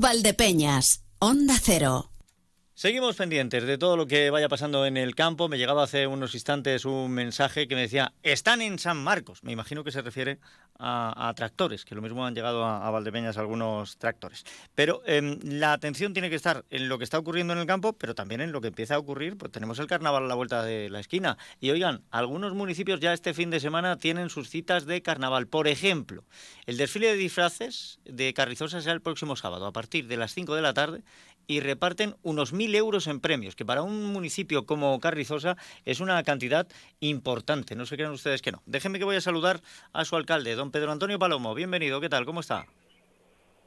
Valdepeñas, Onda Cero. Seguimos pendientes de todo lo que vaya pasando en el campo. Me llegaba hace unos instantes un mensaje que me decía, están en San Marcos. Me imagino que se refiere a, tractores, que lo mismo han llegado a, Valdepeñas algunos tractores. Pero em, la atención tiene que estar en lo que está ocurriendo en el campo, pero también en lo que empieza a ocurrir. Pues tenemos el carnaval a la vuelta de la esquina. Y oigan, algunos municipios ya este fin de semana tienen sus citas de carnaval. Por ejemplo, el desfile de disfraces de Carrizosa será el próximo sábado, a partir de las 5 de la tarde, y reparten unos mil euros en premios, que para un municipio como Carrizosa es una cantidad importante. No se crean ustedes que no. Déjenme que voy a saludar a su alcalde, don Pedro Antonio Palomo. Bienvenido, ¿qué tal? ¿Cómo está?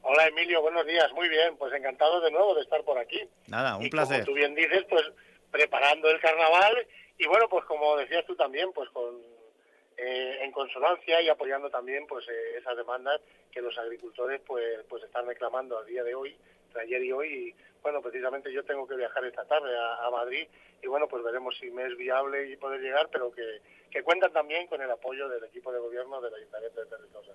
Hola Emilio, buenos días. Muy bien, pues encantado de nuevo de estar por aquí. Nada, un y placer. Como tú bien dices, pues preparando el carnaval y bueno, pues como decías tú también, pues con eh, en consonancia y apoyando también pues eh, esas demandas que los agricultores pues pues están reclamando a día de hoy, ayer y hoy bueno, precisamente yo tengo que viajar esta tarde a, Madrid y bueno, pues veremos si me es viable y poder llegar, pero que, que cuentan también con el apoyo del equipo de gobierno del Ayuntamiento de Territosa.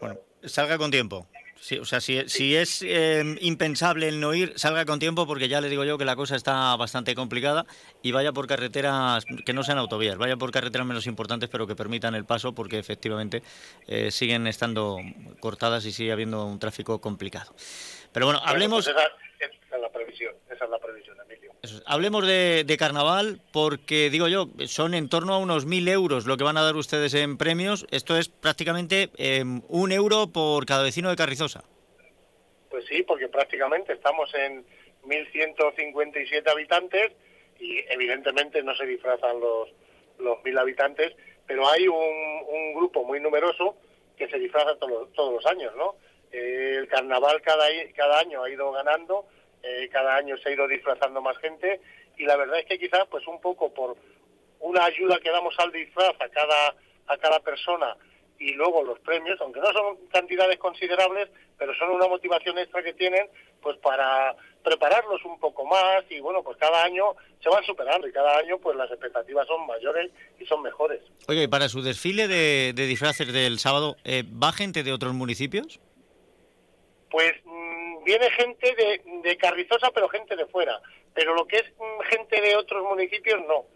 Bueno, salga con tiempo. Sí, o sea, si, si es em, impensable el no ir, salga con tiempo porque ya le digo yo que la cosa está bastante complicada y vaya por carreteras que no sean autovías, vaya por carreteras menos importantes pero que permitan el paso porque efectivamente eh, siguen estando cortadas y sigue habiendo un tráfico complicado. Pero bueno, hablemos... Pues esa, es la previsión, esa es la previsión, Emilio. hablemos de, carnaval porque, digo yo, son en torno a unos mil euros lo que van a dar ustedes en premios. Esto es prácticamente em, un euro por cada vecino de Carrizosa. Pues sí, porque prácticamente estamos en 1.157 habitantes y evidentemente no se disfrazan los los mil habitantes, pero hay un, un grupo muy numeroso que se disfraza todos, todos los años, ¿no? El carnaval cada, cada año ha ido ganando, eh, cada año se ha ido disfrazando más gente y la verdad es que quizás pues un poco por una ayuda que damos al disfraz a cada, a cada persona y luego los premios, aunque no son cantidades considerables, pero son una motivación extra que tienen pues para prepararlos un poco más y bueno, pues cada año se van superando y cada año pues las expectativas son mayores y son mejores. Oye, ¿y para su desfile de, disfraces del sábado, eh, ¿va gente de otros municipios? Pues mm, viene gente de, de, Carrizosa, pero gente de fuera. Pero lo que es mm, gente de otros municipios, no.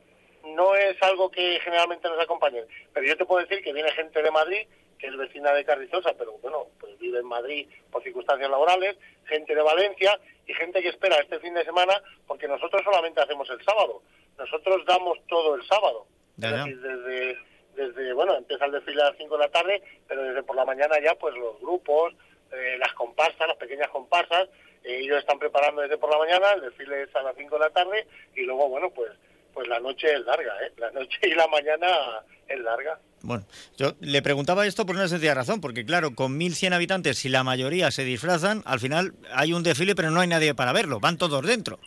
No es algo que generalmente nos acompañe. Pero yo te puedo decir que viene gente de Madrid, que es vecina de Carrizosa, pero bueno, pues vive en Madrid por circunstancias laborales, gente de Valencia y gente que espera este fin de semana, porque nosotros solamente hacemos el sábado. Nosotros damos todo el sábado. Es decir, desde, desde, bueno, empieza el desfile a las 5 de la tarde, pero desde por la mañana ya, pues los grupos, eh, las comparsas, las pequeñas comparsas, eh, ellos están preparando desde por la mañana, el desfile es a las 5 de la tarde y luego, bueno, pues pues la noche es larga, ¿eh? La noche y la mañana es larga. Bueno, yo le preguntaba esto por una sencilla razón, porque claro, con 1.100 habitantes, si la mayoría se disfrazan, al final hay un desfile, pero no hay nadie para verlo, van todos dentro.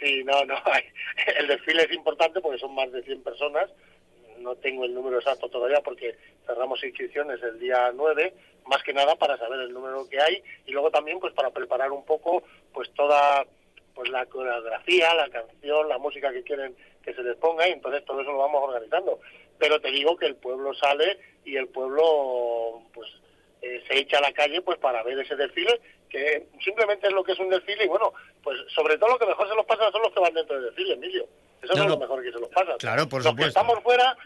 Sí, no, no, hay. el desfile es importante porque son más de 100 personas, no tengo el número exacto todavía porque cerramos inscripciones el día 9, más que nada para saber el número que hay y luego también pues para preparar un poco pues toda pues la coreografía, la canción, la música que quieren que se les ponga y entonces todo eso lo vamos organizando. Pero te digo que el pueblo sale y el pueblo pues eh, se echa a la calle pues para ver ese desfile que simplemente es lo que es un desfile y bueno, pues sobre todo lo que mejor se los pasa son los que van dentro del desfile, Emilio. Eso es lo mejor que se los pasa. Claro, por los que estamos fuera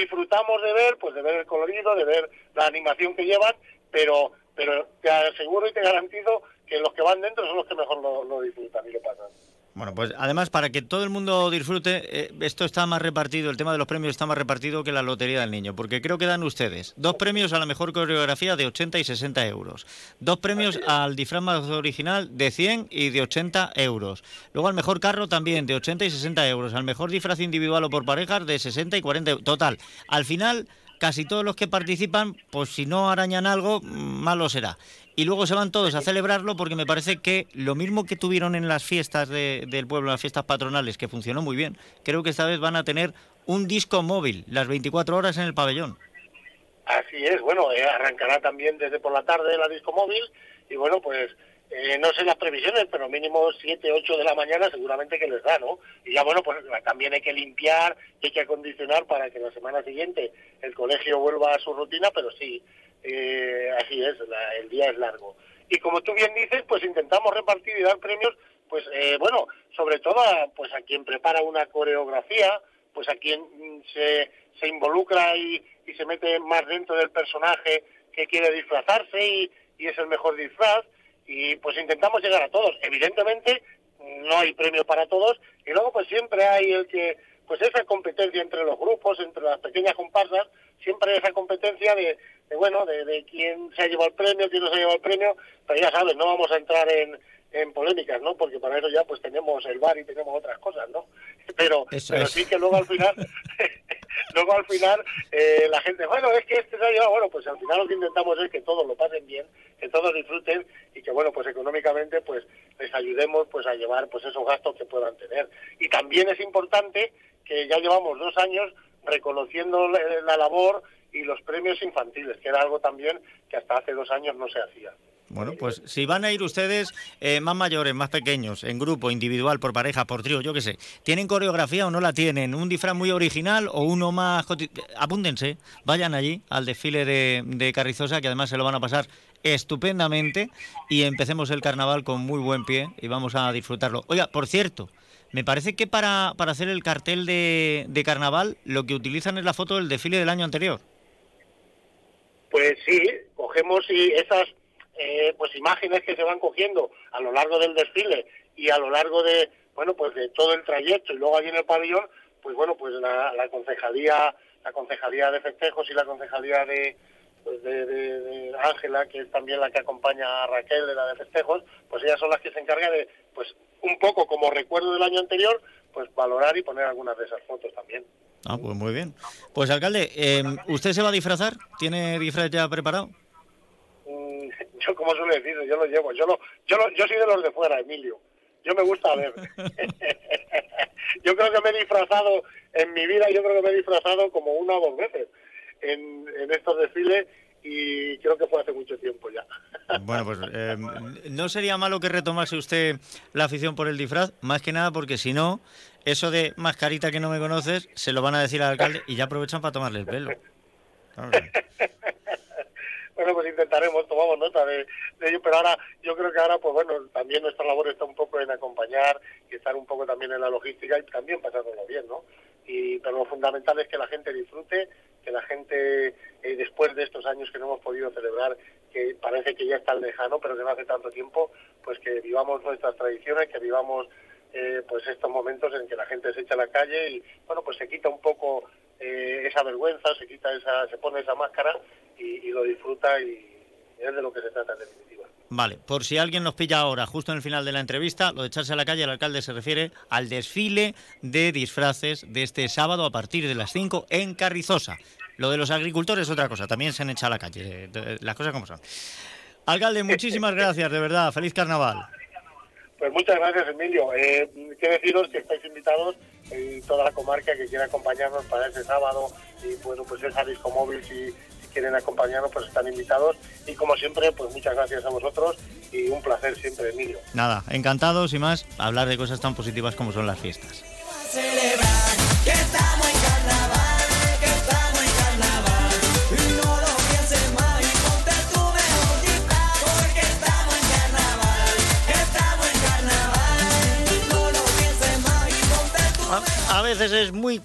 disfrutamos de ver, pues de ver el colorido, de ver la animación que llevan, pero, pero te aseguro y te garantizo que los que van dentro son los que mejor lo, lo disfrutan y lo pasan. Bueno, pues además para que todo el mundo disfrute, eh, esto está más repartido, el tema de los premios está más repartido que la Lotería del Niño, porque creo que dan ustedes dos premios a la mejor coreografía de 80 y 60 euros, dos premios al disfraz más original de 100 y de 80 euros, luego al mejor carro también de 80 y 60 euros, al mejor disfraz individual o por parejas de 60 y 40 euros. Total, al final casi todos los que participan, pues si no arañan algo, malo será y luego se van todos a celebrarlo porque me parece que lo mismo que tuvieron en las fiestas del pueblo, las fiestas patronales, que funcionó muy bien, creo que esta vez van a tener un disco móvil las 24 horas en el pabellón. Así es, bueno, eh, arrancará también desde por la tarde la disco móvil y bueno, pues eh, no sé las previsiones, pero mínimo 7, 8 de la mañana seguramente que les da, ¿no? Y ya bueno, pues también hay que limpiar, hay que acondicionar para que la semana siguiente el colegio vuelva a su rutina, pero sí, eh, así es, el día es largo. y como tú bien dices, pues intentamos repartir y dar premios, pues eh, bueno, sobre todo a, pues a quien prepara una coreografía, pues a quien mm, se, involucra y, y se mete más dentro del personaje que quiere disfrazarse y, y es el mejor disfraz y pues intentamos llegar a todos. Evidentemente no hay premio para todos y luego pues siempre hay el que pues esa competencia entre los grupos, entre las pequeñas comparsas, siempre hay esa competencia de, bueno, de, de, quién se ha llevado el premio, quién no se ha llevado el premio, pero ya sabes, no vamos a entrar en, en polémicas, ¿no? Porque para eso ya pues tenemos el bar y tenemos otras cosas, ¿no? Pero, pero sí que luego al final, luego al final eh, la gente, bueno, es que este se ha llevado, bueno, pues al final lo que intentamos es que todos lo pasen bien, que todos disfruten y que bueno, pues económicamente pues les ayudemos pues a llevar pues esos gastos que puedan tener. Y también es importante que ya llevamos dos años reconociendo la labor y los premios infantiles, que era algo también que hasta hace dos años no se hacía. Bueno, pues si van a ir ustedes eh, más mayores, más pequeños, en grupo, individual, por pareja, por trío, yo qué sé, ¿tienen coreografía o no la tienen? ¿Un disfraz muy original o uno más... Apúntense, vayan allí al desfile de, de Carrizosa, que además se lo van a pasar estupendamente y empecemos el carnaval con muy buen pie y vamos a disfrutarlo. Oiga, por cierto, me parece que para, para hacer el cartel de, de carnaval lo que utilizan es la foto del desfile del año anterior. Pues sí, cogemos y esas eh, pues imágenes que se van cogiendo a lo largo del desfile y a lo largo de bueno pues de todo el trayecto y luego allí en el pabellón pues bueno pues la, la concejalía la concejalía de festejos y la concejalía de pues de Ángela que es también la que acompaña a Raquel de la de festejos pues ellas son las que se encargan de pues un poco como recuerdo del año anterior pues valorar y poner algunas de esas fotos también Ah, pues muy bien. Pues alcalde, eh, ¿usted se va a disfrazar? ¿Tiene disfraz ya preparado? Mm, yo como suele decir, yo lo llevo. Yo, lo, yo, lo, yo soy de los de fuera, Emilio. Yo me gusta ver. yo creo que me he disfrazado en mi vida, yo creo que me he disfrazado como una o dos veces en, en estos desfiles y creo que fue hace mucho tiempo ya. Bueno, pues eh, no sería malo que retomase usted la afición por el disfraz, más que nada porque si no, eso de mascarita que no me conoces, se lo van a decir al alcalde y ya aprovechan para tomarle el pelo. bueno, pues intentaremos, tomamos nota de, de, ello, pero ahora yo creo que ahora, pues bueno, también nuestra labor está un poco en acompañar y estar un poco también en la logística y también pasándolo bien, ¿no? Y, pero lo fundamental es que la gente disfrute, que la gente, eh, después de estos años que no hemos podido celebrar, que parece que ya está lejano, pero que no hace tanto tiempo, pues que vivamos nuestras tradiciones, que vivamos eh, pues estos momentos en que la gente se echa a la calle y bueno pues se quita un poco eh, esa vergüenza, se quita esa, se pone esa máscara y, y lo disfruta y, es de lo que se trata en definitiva. Vale, por si alguien nos pilla ahora, justo en el final de la entrevista, lo de echarse a la calle, el alcalde se refiere al desfile de disfraces de este sábado a partir de las 5 en Carrizosa. Lo de los agricultores es otra cosa, también se han echado a la calle, las cosas como son. Alcalde, muchísimas gracias, de verdad, feliz carnaval. Pues muchas gracias, Emilio. Eh, quiero deciros que estáis invitados y toda la comarca que quiera acompañarnos para ese sábado y bueno, pues disco móvil si, quieren acompañarnos pues están invitados y como siempre pues muchas gracias a vosotros y un placer siempre, Emilio. Nada, encantados y más hablar de cosas tan positivas como son las fiestas. A veces es muy